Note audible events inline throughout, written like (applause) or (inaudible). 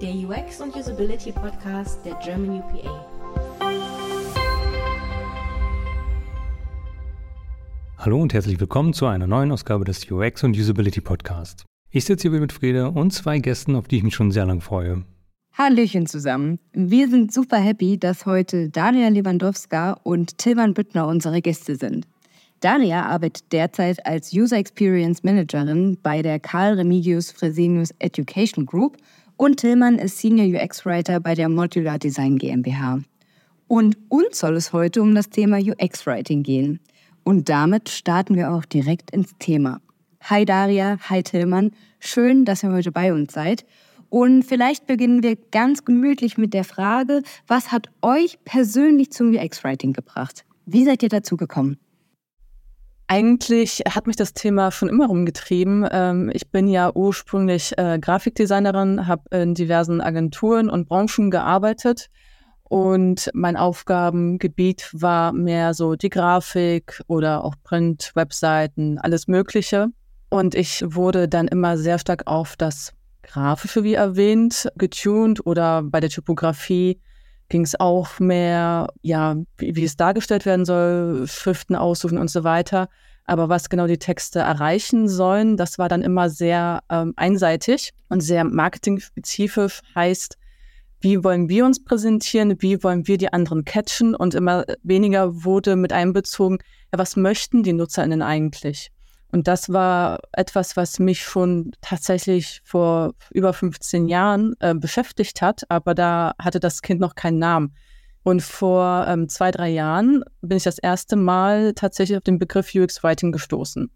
der UX und Usability Podcast der German UPA. Hallo und herzlich willkommen zu einer neuen Ausgabe des UX und Usability Podcast. Ich sitze hier mit Frieda und zwei Gästen, auf die ich mich schon sehr lange freue. Hallöchen zusammen. Wir sind super happy, dass heute Daria Lewandowska und Tilman Büttner unsere Gäste sind. Daria arbeitet derzeit als User Experience Managerin bei der Karl Remigius Fresenius Education Group und Tillmann ist Senior UX Writer bei der Modular Design GmbH. Und uns soll es heute um das Thema UX Writing gehen. Und damit starten wir auch direkt ins Thema. Hi Daria, hi Tillmann, schön, dass ihr heute bei uns seid. Und vielleicht beginnen wir ganz gemütlich mit der Frage, was hat euch persönlich zum UX-Writing gebracht? Wie seid ihr dazu gekommen? Eigentlich hat mich das Thema schon immer rumgetrieben. Ähm, ich bin ja ursprünglich äh, Grafikdesignerin, habe in diversen Agenturen und Branchen gearbeitet und mein Aufgabengebiet war mehr so die Grafik oder auch Print, Webseiten, alles Mögliche. Und ich wurde dann immer sehr stark auf das Grafische, wie erwähnt, getuned oder bei der Typografie ging es auch mehr, ja, wie, wie, es dargestellt werden soll, Schriften aussuchen und so weiter. Aber was genau die Texte erreichen sollen, das war dann immer sehr ähm, einseitig und sehr marketing-spezifisch. Heißt, wie wollen wir uns präsentieren, wie wollen wir die anderen catchen und immer weniger wurde mit einbezogen, ja, was möchten die NutzerInnen eigentlich? Und das war etwas, was mich schon tatsächlich vor über 15 Jahren äh, beschäftigt hat, aber da hatte das Kind noch keinen Namen. Und vor ähm, zwei, drei Jahren bin ich das erste Mal tatsächlich auf den Begriff UX Writing gestoßen.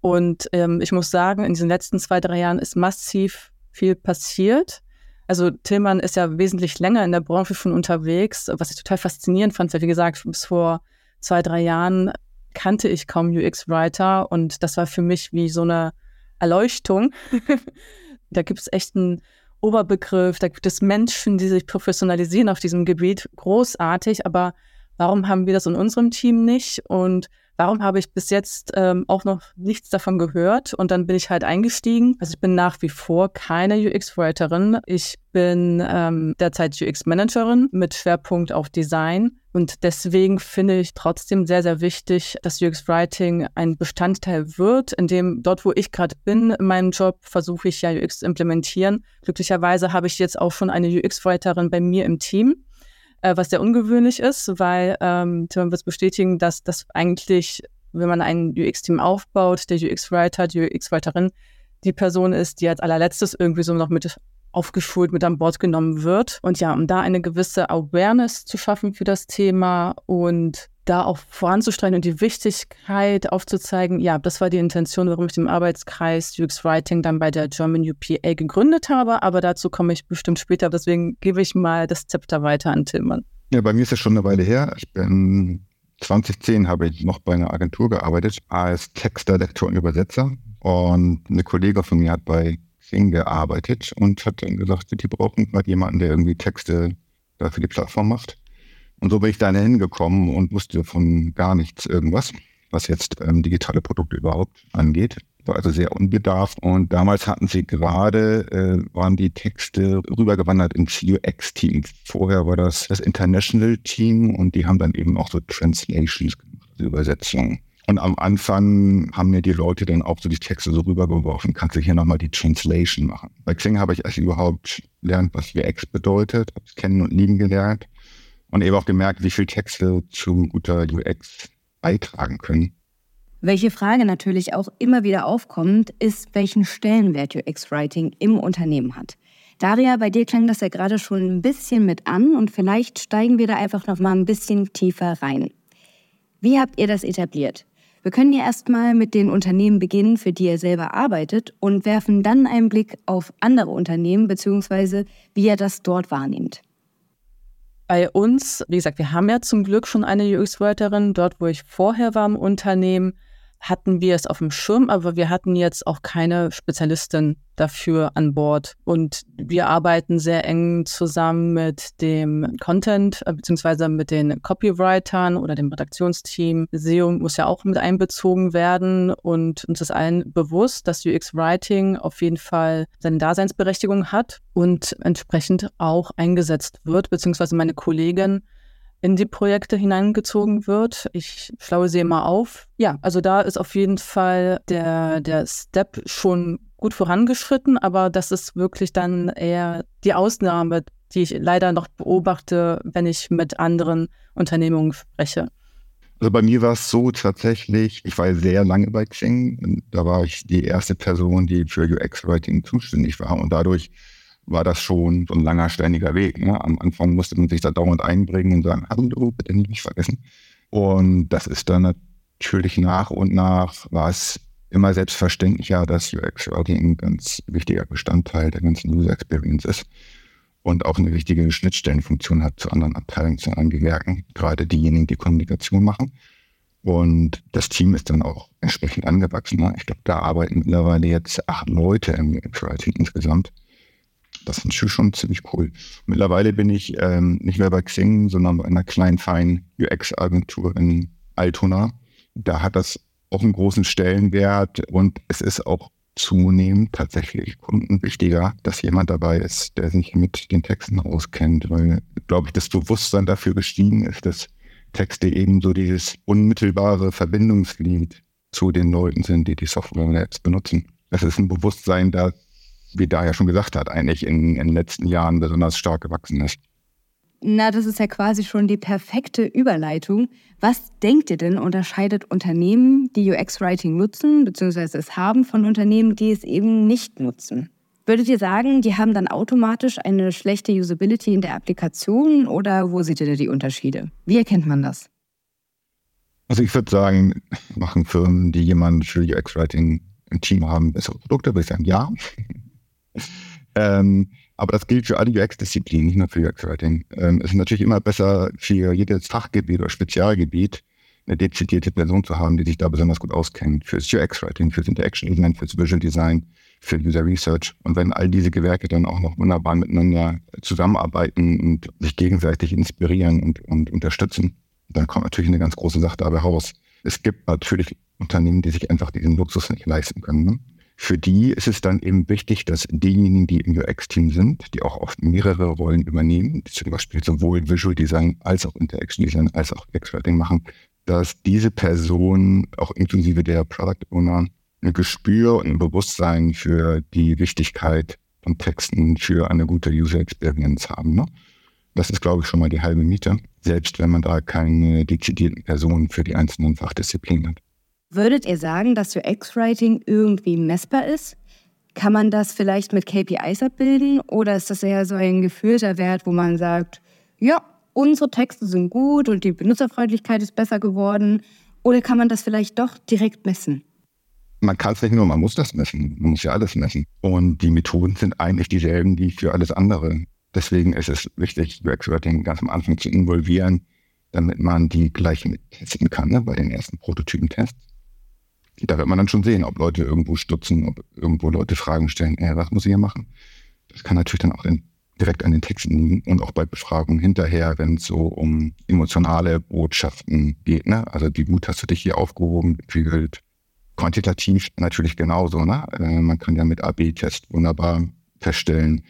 Und ähm, ich muss sagen, in diesen letzten zwei, drei Jahren ist massiv viel passiert. Also Tillmann ist ja wesentlich länger in der Branche schon unterwegs, was ich total faszinierend fand, weil wie gesagt, bis vor zwei, drei Jahren kannte ich kaum UX-Writer und das war für mich wie so eine Erleuchtung. (laughs) da gibt es echt einen Oberbegriff, da gibt es Menschen, die sich professionalisieren auf diesem Gebiet, großartig, aber warum haben wir das in unserem Team nicht? Und warum habe ich bis jetzt ähm, auch noch nichts davon gehört? Und dann bin ich halt eingestiegen. Also ich bin nach wie vor keine UX-Writerin. Ich bin ähm, derzeit UX-Managerin mit Schwerpunkt auf Design. Und deswegen finde ich trotzdem sehr, sehr wichtig, dass UX-Writing ein Bestandteil wird, in dem dort, wo ich gerade bin in meinem Job, versuche ich ja UX zu implementieren. Glücklicherweise habe ich jetzt auch schon eine UX-Writerin bei mir im Team äh, was sehr ungewöhnlich ist, weil ähm, Tim wird bestätigen, dass das eigentlich, wenn man ein UX-Team aufbaut, der UX-Writer, die UX-Writerin, die Person ist, die als allerletztes irgendwie so noch mit aufgeschult, mit an Bord genommen wird. Und ja, um da eine gewisse Awareness zu schaffen für das Thema und da auch voranzustreiten und die Wichtigkeit aufzuzeigen, ja, das war die Intention, warum ich den Arbeitskreis UX Writing dann bei der German UPA gegründet habe, aber dazu komme ich bestimmt später, deswegen gebe ich mal das Zepter weiter an Tillmann. Ja, bei mir ist es schon eine Weile her. Ich bin 2010 habe ich noch bei einer Agentur gearbeitet als Texter, Lektor und Übersetzer und eine Kollegin von mir hat bei Xing gearbeitet und hat dann gesagt, die brauchen mal jemanden, der irgendwie Texte da für die Plattform macht. Und so bin ich da hingekommen und wusste von gar nichts irgendwas, was jetzt ähm, digitale Produkte überhaupt angeht. War also sehr unbedarft. Und damals hatten sie gerade, äh, waren die Texte rübergewandert ins UX-Team. Vorher war das das International Team und die haben dann eben auch so Translations gemacht, also Übersetzungen. Und am Anfang haben mir die Leute dann auch so die Texte so rübergeworfen, kannst du hier nochmal die Translation machen. Bei Xing habe ich erst überhaupt gelernt, was UX bedeutet, habe es kennen und lieben gelernt und eben auch gemerkt, wie viel Texte zu guter UX beitragen können. Welche Frage natürlich auch immer wieder aufkommt, ist, welchen Stellenwert UX-Writing im Unternehmen hat. Daria, bei dir klang das ja gerade schon ein bisschen mit an und vielleicht steigen wir da einfach noch mal ein bisschen tiefer rein. Wie habt ihr das etabliert? Wir können ja erstmal mit den Unternehmen beginnen, für die ihr selber arbeitet und werfen dann einen Blick auf andere Unternehmen bzw. wie ihr das dort wahrnehmt. Bei uns, wie gesagt, wir haben ja zum Glück schon eine UX-Writerin. Dort, wo ich vorher war im Unternehmen, hatten wir es auf dem Schirm, aber wir hatten jetzt auch keine Spezialistin dafür an Bord. Und wir arbeiten sehr eng zusammen mit dem Content äh, beziehungsweise mit den Copywritern oder dem Redaktionsteam. SEO muss ja auch mit einbezogen werden und uns ist allen bewusst, dass UX Writing auf jeden Fall seine Daseinsberechtigung hat und entsprechend auch eingesetzt wird, beziehungsweise meine Kollegin in die Projekte hineingezogen wird. Ich schlaue sie immer auf. Ja, also da ist auf jeden Fall der, der Step schon gut vorangeschritten, aber das ist wirklich dann eher die Ausnahme, die ich leider noch beobachte, wenn ich mit anderen Unternehmungen spreche. Also bei mir war es so tatsächlich, ich war sehr lange bei Xing. Da war ich die erste Person, die für UX-Writing zuständig war und dadurch war das schon so ein langer, steiniger Weg. Ne? Am Anfang musste man sich da dauernd einbringen und sagen, hallo, bitte nicht vergessen. Und das ist dann natürlich nach und nach war es immer selbstverständlicher, dass UX-Writing ein ganz wichtiger Bestandteil der ganzen User Experience ist und auch eine wichtige Schnittstellenfunktion hat zu anderen Abteilungen, zu anderen Gewerken, gerade diejenigen, die Kommunikation machen. Und das Team ist dann auch entsprechend angewachsen. Ne? Ich glaube, da arbeiten mittlerweile jetzt acht Leute im UX-Writing insgesamt. Das ist schon ziemlich cool. Mittlerweile bin ich ähm, nicht mehr bei Xing, sondern bei einer kleinen, feinen UX-Agentur in Altona. Da hat das auch einen großen Stellenwert und es ist auch zunehmend tatsächlich Kunden wichtiger, dass jemand dabei ist, der sich mit den Texten auskennt, weil, glaube ich, das Bewusstsein dafür gestiegen ist, dass Texte eben so dieses unmittelbare Verbindungsglied zu den Leuten sind, die die Software und Apps benutzen. Das ist ein Bewusstsein, das wie da ja schon gesagt hat, eigentlich in, in den letzten Jahren besonders stark gewachsen ist. Na, das ist ja quasi schon die perfekte Überleitung. Was denkt ihr denn unterscheidet Unternehmen, die UX-Writing nutzen, beziehungsweise es haben, von Unternehmen, die es eben nicht nutzen? Würdet ihr sagen, die haben dann automatisch eine schlechte Usability in der Applikation oder wo seht ihr da die Unterschiede? Wie erkennt man das? Also ich würde sagen, machen Firmen, die jemanden für UX-Writing im Team haben, bessere Produkte, würde ich sagen, ja ähm, aber das gilt für alle UX-Disziplinen, nicht nur für UX-Writing. Ähm, es ist natürlich immer besser, für jedes Fachgebiet oder Spezialgebiet eine dezidierte Person zu haben, die sich da besonders gut auskennt. Fürs UX-Writing, fürs Interaction Design, fürs Visual Design, für User Research. Und wenn all diese Gewerke dann auch noch wunderbar miteinander zusammenarbeiten und sich gegenseitig inspirieren und, und unterstützen, dann kommt natürlich eine ganz große Sache dabei raus. Es gibt natürlich Unternehmen, die sich einfach diesen Luxus nicht leisten können. Ne? Für die ist es dann eben wichtig, dass diejenigen, die im UX-Team sind, die auch oft mehrere Rollen übernehmen, zum Beispiel sowohl Visual Design als auch Interaction Design als auch UX-Writing machen, dass diese Person auch inklusive der Product Owner ein Gespür und ein Bewusstsein für die Wichtigkeit von Texten für eine gute User Experience haben. Ne? Das ist, glaube ich, schon mal die halbe Miete, selbst wenn man da keine dezidierten Personen für die einzelnen Fachdisziplinen hat. Würdet ihr sagen, dass UX-Writing irgendwie messbar ist? Kann man das vielleicht mit KPIs abbilden oder ist das eher so ein gefühlter Wert, wo man sagt, ja, unsere Texte sind gut und die Benutzerfreundlichkeit ist besser geworden? Oder kann man das vielleicht doch direkt messen? Man kann es nicht nur, man muss das messen. Man muss ja alles messen. Und die Methoden sind eigentlich dieselben wie für alles andere. Deswegen ist es wichtig, UX-Writing ganz am Anfang zu involvieren, damit man die gleichen testen kann, ne, bei den ersten Prototypentests. Da wird man dann schon sehen, ob Leute irgendwo stutzen, ob irgendwo Leute Fragen stellen, äh, was muss ich hier machen? Das kann natürlich dann auch in, direkt an den Texten liegen und auch bei Befragungen hinterher, wenn es so um emotionale Botschaften geht. Ne? Also wie gut hast du dich hier aufgehoben gefühlt? Quantitativ natürlich genauso. Ne? Äh, man kann ja mit AB-Test wunderbar feststellen,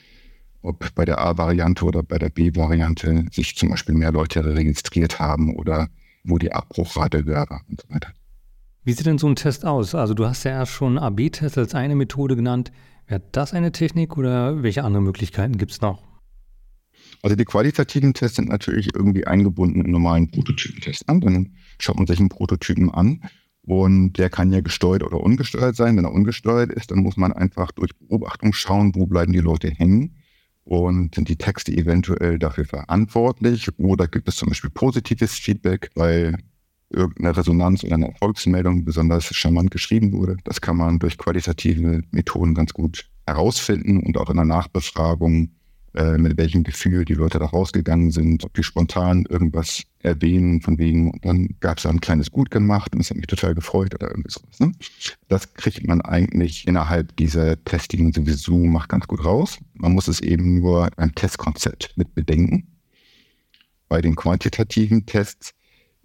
ob bei der A-Variante oder bei der B-Variante sich zum Beispiel mehr Leute registriert haben oder wo die Abbruchrate wäre und so weiter. Wie sieht denn so ein Test aus? Also du hast ja erst schon AB-Test als eine Methode genannt. Wäre das eine Technik oder welche anderen Möglichkeiten gibt es noch? Also die qualitativen Tests sind natürlich irgendwie eingebunden in normalen Prototypentests an. Dann schaut man sich einen Prototypen an und der kann ja gesteuert oder ungesteuert sein. Wenn er ungesteuert ist, dann muss man einfach durch Beobachtung schauen, wo bleiben die Leute hängen und sind die Texte eventuell dafür verantwortlich oder gibt es zum Beispiel positives Feedback, weil irgendeine Resonanz oder eine Erfolgsmeldung besonders charmant geschrieben wurde. Das kann man durch qualitative Methoden ganz gut herausfinden und auch in der Nachbefragung äh, mit welchem Gefühl die Leute da rausgegangen sind, ob die spontan irgendwas erwähnen von wegen, und dann gab es da ein kleines Gut gemacht und es hat mich total gefreut oder irgendwie sowas. Ne? Das kriegt man eigentlich innerhalb dieser Tests, die man sowieso macht, ganz gut raus. Man muss es eben nur beim Testkonzept mit bedenken. Bei den quantitativen Tests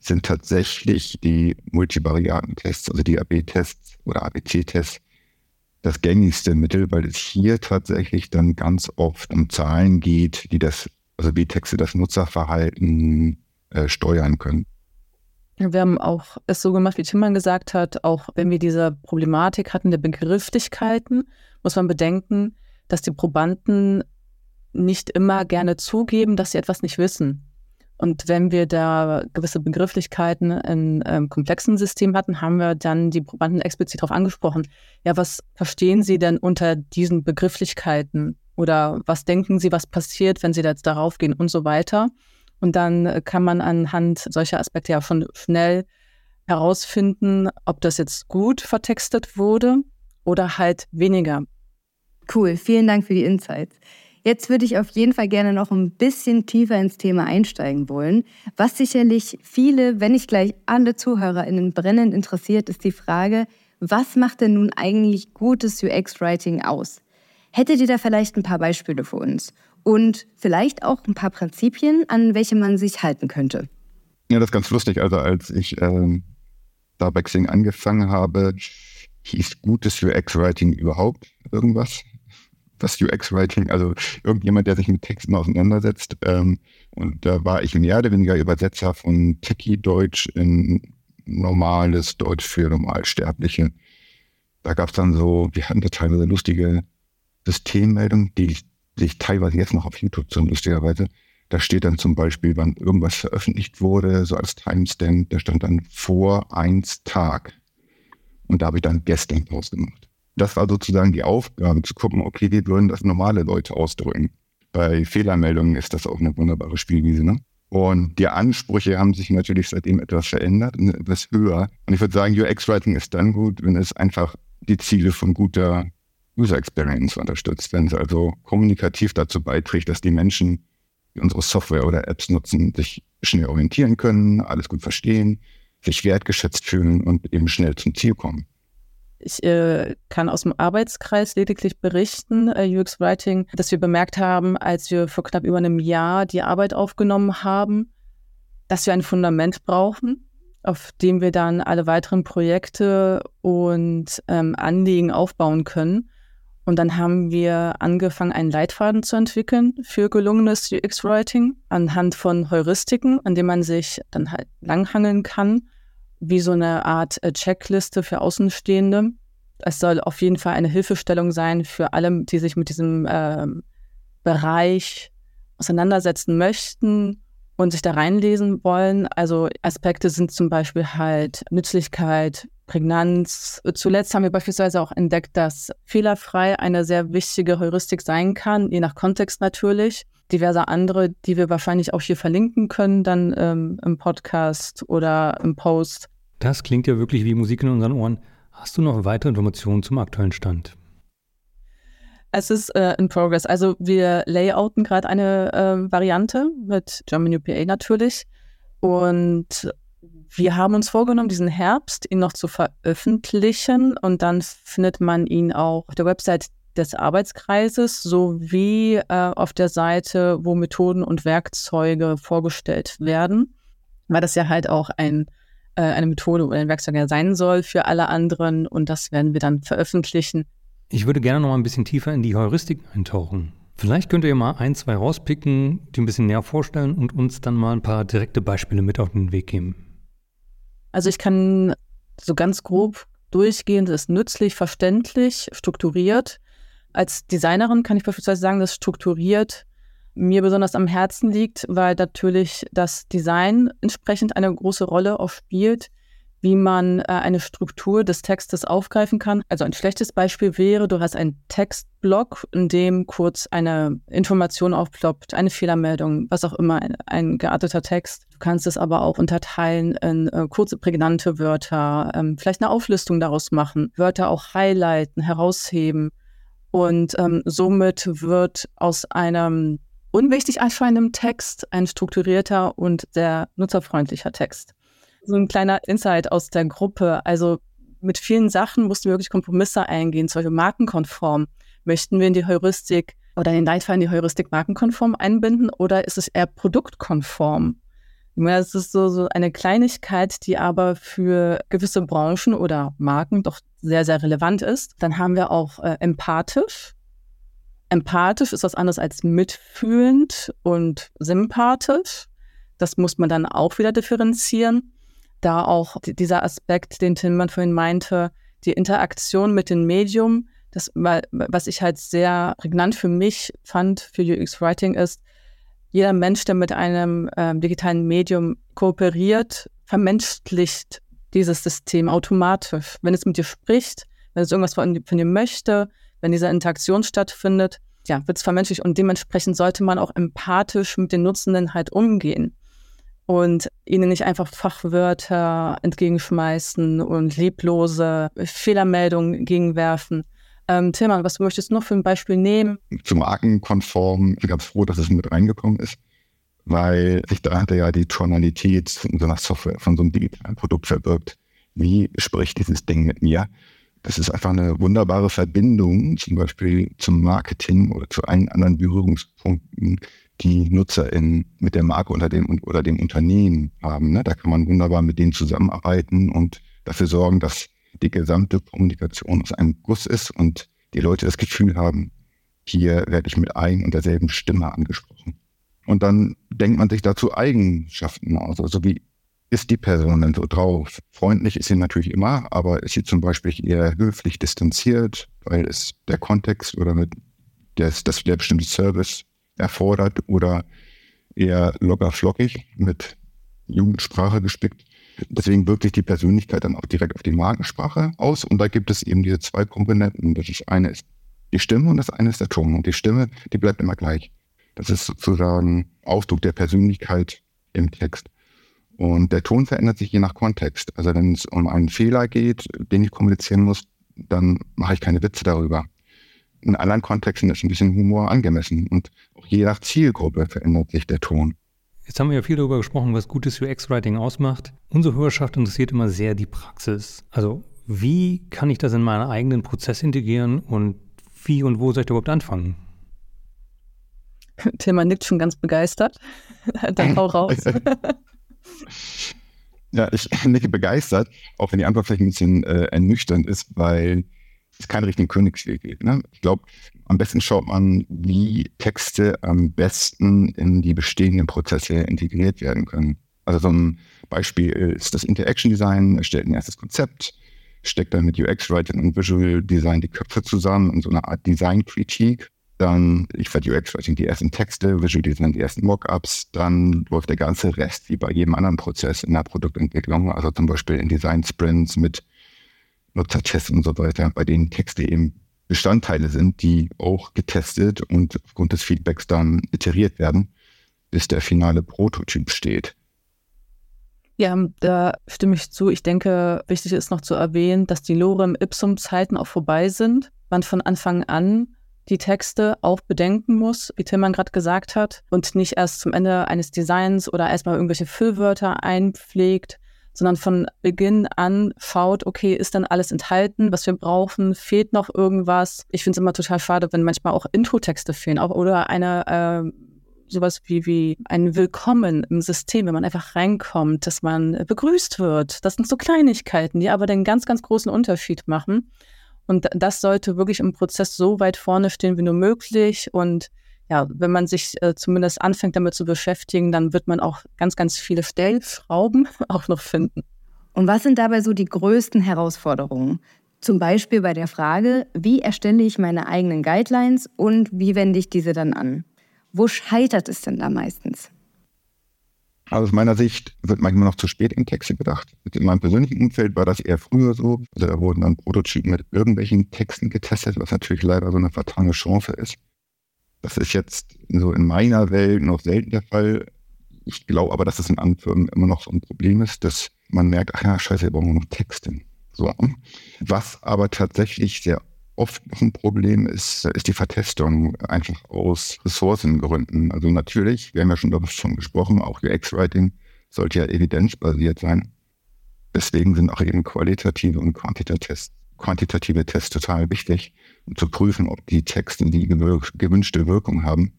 sind tatsächlich die Multivarianten-Tests, also die AB-Tests oder ABC-Tests, das gängigste Mittel, weil es hier tatsächlich dann ganz oft um Zahlen geht, die das, also wie Texte das Nutzerverhalten äh, steuern können. Wir haben auch es so gemacht, wie Timmann gesagt hat, auch wenn wir diese Problematik hatten der Begrifflichkeiten, muss man bedenken, dass die Probanden nicht immer gerne zugeben, dass sie etwas nicht wissen. Und wenn wir da gewisse Begrifflichkeiten in ähm, komplexen Systemen hatten, haben wir dann die Probanden explizit darauf angesprochen. Ja, was verstehen Sie denn unter diesen Begrifflichkeiten? Oder was denken Sie, was passiert, wenn Sie da jetzt darauf gehen und so weiter? Und dann kann man anhand solcher Aspekte ja schon schnell herausfinden, ob das jetzt gut vertextet wurde oder halt weniger. Cool, vielen Dank für die Insights. Jetzt würde ich auf jeden Fall gerne noch ein bisschen tiefer ins Thema einsteigen wollen. Was sicherlich viele, wenn nicht gleich alle ZuhörerInnen brennend interessiert, ist die Frage, was macht denn nun eigentlich gutes UX-Writing aus? Hättet ihr da vielleicht ein paar Beispiele für uns? Und vielleicht auch ein paar Prinzipien, an welche man sich halten könnte? Ja, das ist ganz lustig. Also als ich ähm, da bei Xing angefangen habe, hieß gutes UX-Writing überhaupt irgendwas das UX-Writing, also irgendjemand, der sich mit Texten auseinandersetzt. Ähm, und da war ich mehr oder weniger Übersetzer von Techie-Deutsch in normales Deutsch für Normalsterbliche. Da gab es dann so, wir hatten da teilweise lustige Systemmeldungen, die, die ich teilweise jetzt noch auf YouTube so lustigerweise. Da steht dann zum Beispiel, wann irgendwas veröffentlicht wurde, so als Timestamp, da stand dann vor eins Tag. Und da habe ich dann gestern gemacht. Das war sozusagen die Aufgabe, zu gucken, okay, wie würden das normale Leute ausdrücken. Bei Fehlermeldungen ist das auch eine wunderbare Spielwiese. Ne? Und die Ansprüche haben sich natürlich seitdem etwas verändert und etwas höher. Und ich würde sagen, UX-Writing ist dann gut, wenn es einfach die Ziele von guter User Experience unterstützt, wenn es also kommunikativ dazu beiträgt, dass die Menschen, die unsere Software oder Apps nutzen, sich schnell orientieren können, alles gut verstehen, sich wertgeschätzt fühlen und eben schnell zum Ziel kommen. Ich äh, kann aus dem Arbeitskreis lediglich berichten, äh, UX Writing, dass wir bemerkt haben, als wir vor knapp über einem Jahr die Arbeit aufgenommen haben, dass wir ein Fundament brauchen, auf dem wir dann alle weiteren Projekte und ähm, Anliegen aufbauen können. Und dann haben wir angefangen, einen Leitfaden zu entwickeln für gelungenes UX-Writing anhand von Heuristiken, an denen man sich dann halt langhangeln kann wie so eine Art äh, Checkliste für Außenstehende. Es soll auf jeden Fall eine Hilfestellung sein für alle, die sich mit diesem äh, Bereich auseinandersetzen möchten und sich da reinlesen wollen. Also Aspekte sind zum Beispiel halt Nützlichkeit, Prägnanz. Zuletzt haben wir beispielsweise auch entdeckt, dass fehlerfrei eine sehr wichtige Heuristik sein kann, je nach Kontext natürlich diverse andere, die wir wahrscheinlich auch hier verlinken können, dann ähm, im Podcast oder im Post. Das klingt ja wirklich wie Musik in unseren Ohren. Hast du noch weitere Informationen zum aktuellen Stand? Es ist äh, in Progress. Also wir layouten gerade eine äh, Variante mit German UPA natürlich. Und wir haben uns vorgenommen, diesen Herbst ihn noch zu veröffentlichen. Und dann findet man ihn auch auf der Website des Arbeitskreises sowie äh, auf der Seite, wo Methoden und Werkzeuge vorgestellt werden, weil das ja halt auch ein, äh, eine Methode oder ein Werkzeug sein soll für alle anderen und das werden wir dann veröffentlichen. Ich würde gerne noch mal ein bisschen tiefer in die Heuristik eintauchen. Vielleicht könnt ihr mal ein, zwei rauspicken, die ein bisschen näher vorstellen und uns dann mal ein paar direkte Beispiele mit auf den Weg geben. Also ich kann so ganz grob durchgehen, das ist nützlich, verständlich, strukturiert. Als Designerin kann ich beispielsweise sagen, dass strukturiert mir besonders am Herzen liegt, weil natürlich das Design entsprechend eine große Rolle auch spielt, wie man äh, eine Struktur des Textes aufgreifen kann. Also ein schlechtes Beispiel wäre, du hast einen Textblock, in dem kurz eine Information aufploppt, eine Fehlermeldung, was auch immer, ein, gearteter Text. Du kannst es aber auch unterteilen in äh, kurze, prägnante Wörter, ähm, vielleicht eine Auflistung daraus machen, Wörter auch highlighten, herausheben Und ähm, somit wird aus einem unwichtig erscheinenden Text ein strukturierter und sehr nutzerfreundlicher Text. So ein kleiner Insight aus der Gruppe. Also mit vielen Sachen mussten wir wirklich Kompromisse eingehen, zum Beispiel markenkonform. Möchten wir in die Heuristik oder in den Leitfaden die Heuristik markenkonform einbinden oder ist es eher produktkonform? Es ist so, so eine Kleinigkeit, die aber für gewisse Branchen oder Marken doch sehr, sehr relevant ist. Dann haben wir auch äh, empathisch. Empathisch ist was anderes als mitfühlend und sympathisch. Das muss man dann auch wieder differenzieren. Da auch dieser Aspekt, den Tillmann vorhin meinte, die Interaktion mit dem Medium, das, was ich halt sehr prägnant für mich fand, für UX Writing ist, jeder Mensch, der mit einem äh, digitalen Medium kooperiert, vermenschlicht dieses System automatisch. Wenn es mit dir spricht, wenn es irgendwas von, von dir möchte, wenn diese Interaktion stattfindet, ja, wird es vermenschlicht und dementsprechend sollte man auch empathisch mit den Nutzenden halt umgehen und ihnen nicht einfach Fachwörter entgegenschmeißen und lieblose Fehlermeldungen gegenwerfen. Ähm, Tilman, was möchtest du noch für ein Beispiel nehmen? Zu Markenkonform, ich bin ganz froh, dass es mit reingekommen ist, weil sich dahinter ja die Tonalität von so einer Software, von so einem digitalen Produkt verbirgt. Wie spricht dieses Ding mit mir? Das ist einfach eine wunderbare Verbindung, zum Beispiel zum Marketing oder zu allen anderen Berührungspunkten, die NutzerInnen mit der Marke unter dem, oder dem Unternehmen haben. Ne? Da kann man wunderbar mit denen zusammenarbeiten und dafür sorgen, dass die gesamte Kommunikation aus einem Guss ist und die Leute das Gefühl haben, hier werde ich mit ein und derselben Stimme angesprochen. Und dann denkt man sich dazu Eigenschaften aus. Also wie ist die Person denn so drauf? Freundlich ist sie natürlich immer, aber ist sie zum Beispiel eher höflich distanziert, weil es der Kontext oder mit das, das der bestimmte Service erfordert oder eher locker flockig mit Jugendsprache gespickt. Deswegen wirkt sich die Persönlichkeit dann auch direkt auf die Markensprache aus. Und da gibt es eben diese zwei Komponenten. Das eine ist die Stimme und das eine ist der Ton. Und die Stimme, die bleibt immer gleich. Das ist sozusagen Ausdruck der Persönlichkeit im Text. Und der Ton verändert sich je nach Kontext. Also wenn es um einen Fehler geht, den ich kommunizieren muss, dann mache ich keine Witze darüber. In anderen Kontexten ist ein bisschen Humor angemessen. Und auch je nach Zielgruppe verändert sich der Ton. Jetzt haben wir ja viel darüber gesprochen, was gutes UX-Writing ausmacht. Unsere Hörerschaft interessiert immer sehr die Praxis. Also wie kann ich das in meinen eigenen Prozess integrieren und wie und wo soll ich überhaupt anfangen? (laughs) Tilman nickt schon ganz begeistert. (laughs) Dann hau raus. (laughs) ja, ich nicke begeistert, auch wenn die Antwort vielleicht ein bisschen äh, ernüchternd ist, weil es keinen richtigen Königsweg gibt. Ne? Ich glaube, am besten schaut man, wie Texte am besten in die bestehenden Prozesse integriert werden können. Also so ein Beispiel ist das Interaction Design, erstellt ein erstes Konzept, steckt dann mit UX Writing und Visual Design die Köpfe zusammen in so eine Art Design-Kritik. Dann liefert UX Writing die ersten Texte, Visual Design die ersten Mockups, dann läuft der ganze Rest wie bei jedem anderen Prozess in der Produktentwicklung, also zum Beispiel in Design Sprints mit Nutzertests und so weiter, bei denen Texte eben Bestandteile sind, die auch getestet und aufgrund des Feedbacks dann iteriert werden, bis der finale Prototyp steht. Ja, da stimme ich zu. Ich denke, wichtig ist noch zu erwähnen, dass die Lorem-Ipsum-Zeiten auch vorbei sind. Man von Anfang an die Texte auch bedenken muss, wie Tillmann gerade gesagt hat, und nicht erst zum Ende eines Designs oder erstmal irgendwelche Füllwörter einpflegt, sondern von Beginn an schaut, okay, ist dann alles enthalten, was wir brauchen, fehlt noch irgendwas. Ich finde es immer total schade, wenn manchmal auch Intro-Texte fehlen auch, oder eine äh, sowas wie, wie ein Willkommen im System, wenn man einfach reinkommt, dass man begrüßt wird. Das sind so Kleinigkeiten, die aber den ganz, ganz großen Unterschied machen. Und das sollte wirklich im Prozess so weit vorne stehen wie nur möglich und ja, wenn man sich äh, zumindest anfängt damit zu beschäftigen, dann wird man auch ganz, ganz viele Stellschrauben (laughs) auch noch finden. Und was sind dabei so die größten Herausforderungen? Zum Beispiel bei der Frage, wie erstelle ich meine eigenen Guidelines und wie wende ich diese dann an? Wo scheitert es denn da meistens? Also aus meiner Sicht wird manchmal noch zu spät in Texte gedacht. In meinem persönlichen Umfeld war das eher früher so. Also da wurden dann Prototypen mit irgendwelchen Texten getestet, was natürlich leider so eine fatale Chance ist. Das ist jetzt so in meiner Welt noch selten der Fall. Ich glaube aber, dass es in anderen Firmen immer noch so ein Problem ist, dass man merkt, ach ja, scheiße, wir brauchen noch Texte. So. Was aber tatsächlich sehr oft ein Problem ist, ist die Vertestung einfach aus Ressourcengründen. Also natürlich, wir haben ja schon schon gesprochen, auch UX-Writing sollte ja evidenzbasiert sein. Deswegen sind auch eben qualitative und quantitative Tests total wichtig, um zu prüfen, ob die Texte die gewünschte Wirkung haben.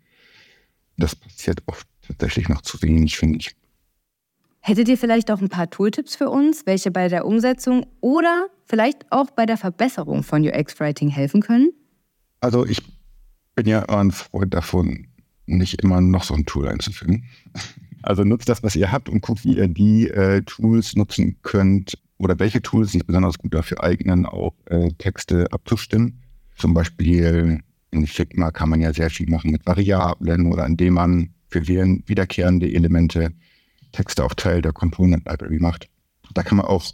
Das passiert oft tatsächlich noch zu wenig, finde ich. Hättet ihr vielleicht auch ein paar Tooltips für uns, welche bei der Umsetzung oder vielleicht auch bei der Verbesserung von UX-Writing helfen können? Also ich bin ja ein Freund davon, nicht immer noch so ein Tool einzufügen. Also nutzt das, was ihr habt und guckt, wie ihr die äh, Tools nutzen könnt oder welche Tools sich besonders gut dafür eignen, auch äh, Texte abzustimmen. Zum Beispiel in Figma kann man ja sehr viel machen mit Variablen oder indem man für wiederkehrende Elemente Texte auch Teil der Component Library macht. Da kann man auch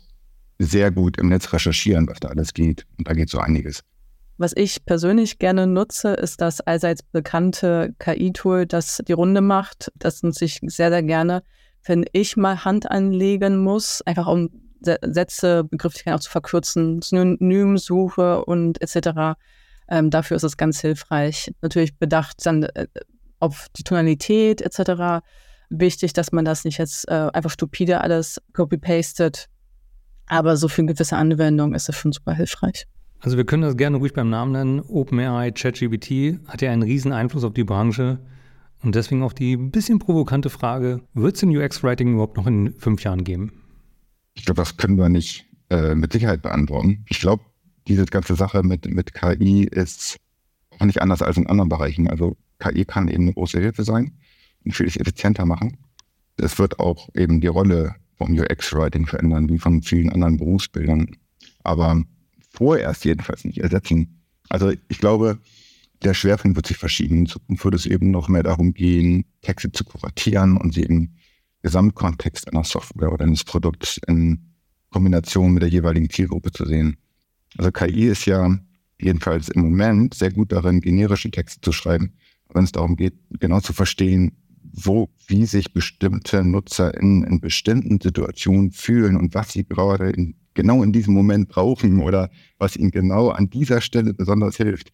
sehr gut im Netz recherchieren, was da alles geht. Und da geht so einiges. Was ich persönlich gerne nutze, ist das allseits bekannte KI-Tool, das die Runde macht. Das nutze ich sehr, sehr gerne, wenn ich mal Hand anlegen muss, einfach um Sätze, Begrifflichkeiten auch zu verkürzen, Synonymsuche und etc. Ähm, dafür ist es ganz hilfreich. Natürlich bedacht dann äh, auf die Tonalität etc wichtig, dass man das nicht jetzt äh, einfach stupide alles copy-pastet. Aber so für eine gewisse Anwendung ist es schon super hilfreich. Also wir können das gerne ruhig beim Namen nennen. OpenAI, ChatGPT hat ja einen riesen Einfluss auf die Branche. Und deswegen auch die bisschen provokante Frage, wird es den UX-Writing überhaupt noch in fünf Jahren geben? Ich glaube, das können wir nicht äh, mit Sicherheit beantworten. Ich glaube, diese ganze Sache mit, mit KI ist auch nicht anders als in anderen Bereichen. Also KI kann eben eine große Hilfe sein vieles effizienter machen. Es wird auch eben die Rolle vom UX-Writing verändern, wie von vielen anderen Berufsbildern. Aber vorerst jedenfalls nicht ersetzen. Also ich glaube, der Schwerpunkt wird sich verschieben. In Zukunft wird es eben noch mehr darum gehen, Texte zu kuratieren und sie im Gesamtkontext einer Software oder eines Produkts in Kombination mit der jeweiligen Zielgruppe zu sehen. Also KI ist ja jedenfalls im Moment sehr gut darin, generische Texte zu schreiben, wenn es darum geht, genau zu verstehen, wo, wie sich bestimmte Nutzer in, bestimmten Situationen fühlen und was sie gerade in, genau in diesem Moment brauchen oder was ihnen genau an dieser Stelle besonders hilft.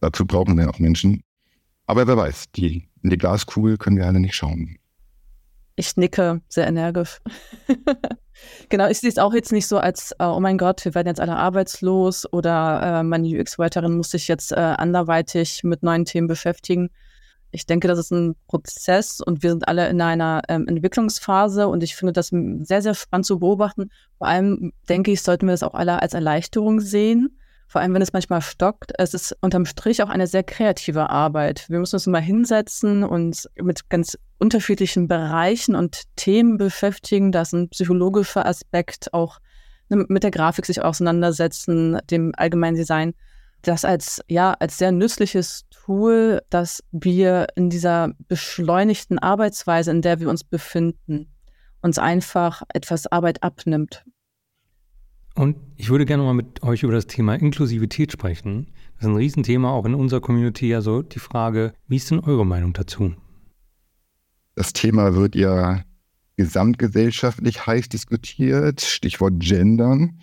Dazu brauchen wir auch Menschen. Aber wer weiß, die, in die Glaskugel können wir alle nicht schauen. Ich nicke sehr energisch. (laughs) genau, ich sehe es auch jetzt nicht so als, uh, oh mein Gott, wir werden jetzt alle arbeitslos oder uh, meine UX-Writerin muss sich jetzt uh, anderweitig mit neuen Themen beschäftigen ich denke, das ist ein Prozess und wir sind alle in einer ähm, Entwicklungsphase und ich finde das sehr, sehr spannend zu beobachten. Vor allem denke ich, sollten wir das auch alle als Erleichterung sehen. Vor allem, wenn es manchmal stockt. Es ist unterm Strich auch eine sehr kreative Arbeit. Wir müssen uns mal hinsetzen und mit ganz unterschiedlichen Bereichen und Themen beschäftigen. Da ist ein psychologischer Aspekt, auch ne, mit der Grafik sich auseinandersetzen, dem allgemeinen Design das als, ja, als sehr nützliches Tool, dass wir in dieser beschleunigten Arbeitsweise, in der wir uns befinden, uns einfach etwas Arbeit abnimmt. Und ich würde gerne mal mit euch über das Thema Inklusivität sprechen. Das ist ein Riesenthema auch in unserer Community. Also die Frage, wie ist denn eure Meinung dazu? Das Thema wird ja gesamtgesellschaftlich heiß diskutiert, Stichwort Gendern.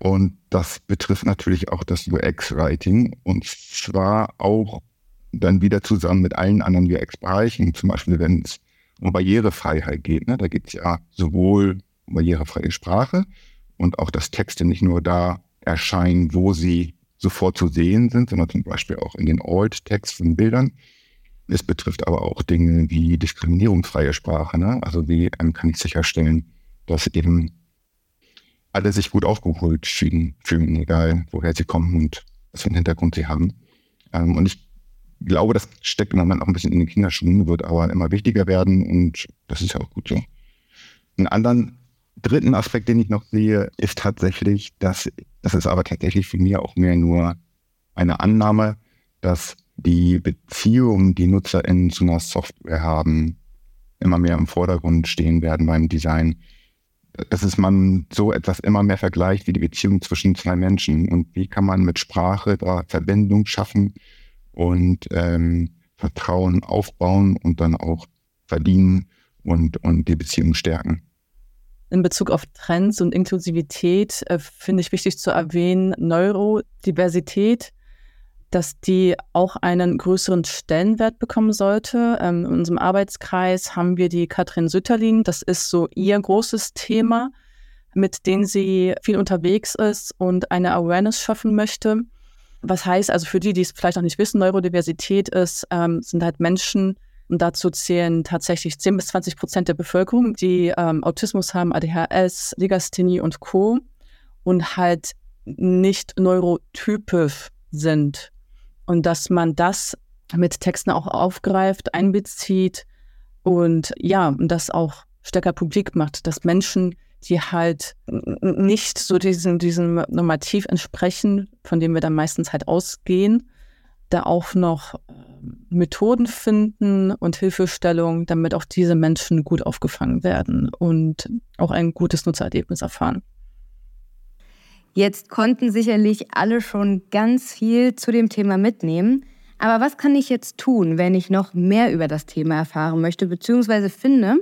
Und das betrifft natürlich auch das UX-Writing und zwar auch dann wieder zusammen mit allen anderen UX-Bereichen, zum Beispiel wenn es um Barrierefreiheit geht. Ne? Da geht es ja sowohl barrierefreie Sprache und auch, dass Texte nicht nur da erscheinen, wo sie sofort zu sehen sind, sondern zum Beispiel auch in den Alt-Text von Bildern. Es betrifft aber auch Dinge wie diskriminierungsfreie Sprache. Ne? Also wie ähm, kann ich sicherstellen, dass eben alle sich gut aufgeholt fühlen, fühlen, egal woher sie kommen und was für einen Hintergrund sie haben. Ähm, und ich glaube, das steckt im Moment auch ein bisschen in den Kinderschuhen, wird aber immer wichtiger werden und das ist ja auch gut so. Einen anderen dritten Aspekt, den ich noch sehe, ist tatsächlich, dass das ist aber tatsächlich für mich auch mehr nur eine Annahme, dass die Beziehungen, die NutzerInnen zu einer Software haben, immer mehr im Vordergrund stehen werden beim Design dass es man so etwas immer mehr vergleicht wie die Beziehung zwischen zwei Menschen und wie kann man mit Sprache da Verbindung schaffen und ähm, Vertrauen aufbauen und dann auch verdienen und, und die Beziehung stärken. In Bezug auf Trends und Inklusivität äh, finde ich wichtig zu erwähnen, Neuro Diversität, dass die auch einen größeren Stellenwert bekommen sollte. Ähm, in unserem Arbeitskreis haben wir die Katrin Sütterlin. Das ist so ihr großes Thema, mit dem sie viel unterwegs ist und eine Awareness schaffen möchte. Was heißt also für die, die es vielleicht noch nicht wissen, Neurodiversität ist, ähm, sind halt Menschen, und dazu zählen tatsächlich 10 bis 20 Prozent der Bevölkerung, die ähm, Autismus haben, ADHS, Legasthenie und Co. und halt nicht neurotypisch sind und dass man das mit Texten auch aufgreift, einbezieht und ja, und das auch stärker publik macht, dass Menschen, die halt nicht so diesem, diesem Normativ entsprechen, von dem wir dann meistens halt ausgehen, da auch noch äh, Methoden finden und Hilfestellung, damit auch diese Menschen gut aufgefangen werden und auch ein gutes Nutzererlebnis erfahren. Jetzt konnten sicherlich alle schon ganz viel zu dem Thema mitnehmen. Aber was kann ich jetzt tun, wenn ich noch mehr über das Thema erfahren möchte, beziehungsweise finde,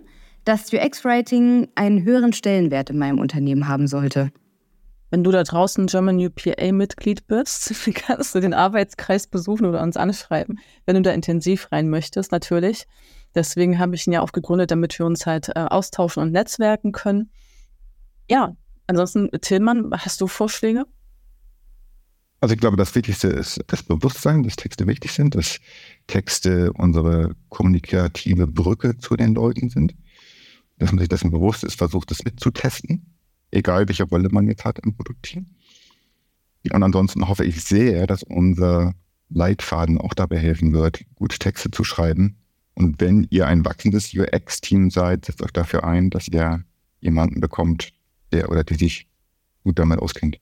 dass UX-Writing einen höheren Stellenwert in meinem Unternehmen haben sollte? Wenn du da draußen German UPA-Mitglied bist, (laughs) kannst du den Arbeitskreis besuchen oder uns anschreiben, wenn du da intensiv rein möchtest, natürlich. Deswegen habe ich ihn ja auch gegründet, damit wir uns halt äh, austauschen und netzwerken können. Ja, Ansonsten, Tillmann, hast du Vorschläge? Also ich glaube, das Wichtigste ist das Bewusstsein, dass Texte wichtig sind, dass Texte unsere kommunikative Brücke zu den Leuten sind, dass man sich dessen bewusst ist, versucht es mitzutesten, egal welche Rolle man jetzt hat im Produktteam. Und ansonsten hoffe ich sehr, dass unser Leitfaden auch dabei helfen wird, gute Texte zu schreiben. Und wenn ihr ein wachsendes UX-Team seid, setzt euch dafür ein, dass ihr jemanden bekommt, der oder die sich gut damit auskennt.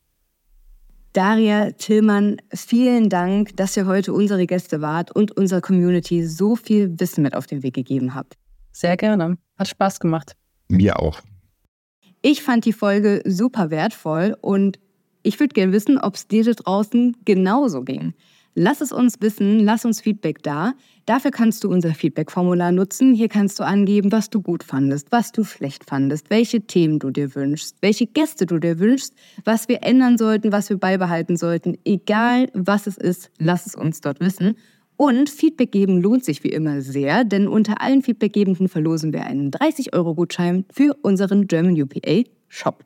Daria Tillmann, vielen Dank, dass ihr heute unsere Gäste wart und unserer Community so viel Wissen mit auf den Weg gegeben habt. Sehr gerne. Hat Spaß gemacht. Mir auch. Ich fand die Folge super wertvoll und ich würde gerne wissen, ob es dir da draußen genauso ging. Lass es uns wissen, lass uns Feedback da. Dafür kannst du unser Feedback-Formular nutzen. Hier kannst du angeben, was du gut fandest, was du schlecht fandest, welche Themen du dir wünschst, welche Gäste du dir wünschst, was wir ändern sollten, was wir beibehalten sollten. Egal was es ist, lass es uns dort wissen. Und Feedback geben lohnt sich wie immer sehr, denn unter allen Feedbackgebenden verlosen wir einen 30-Euro-Gutschein für unseren German UPA Shop.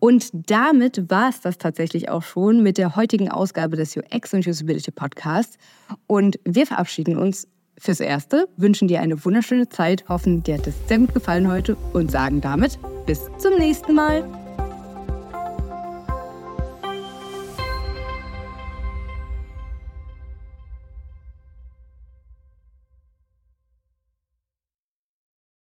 Und damit war es das tatsächlich auch schon mit der heutigen Ausgabe des UX und Usability Podcasts. Und wir verabschieden uns fürs Erste, wünschen dir eine wunderschöne Zeit, hoffen, dir hat es sehr gut gefallen heute und sagen damit bis zum nächsten Mal.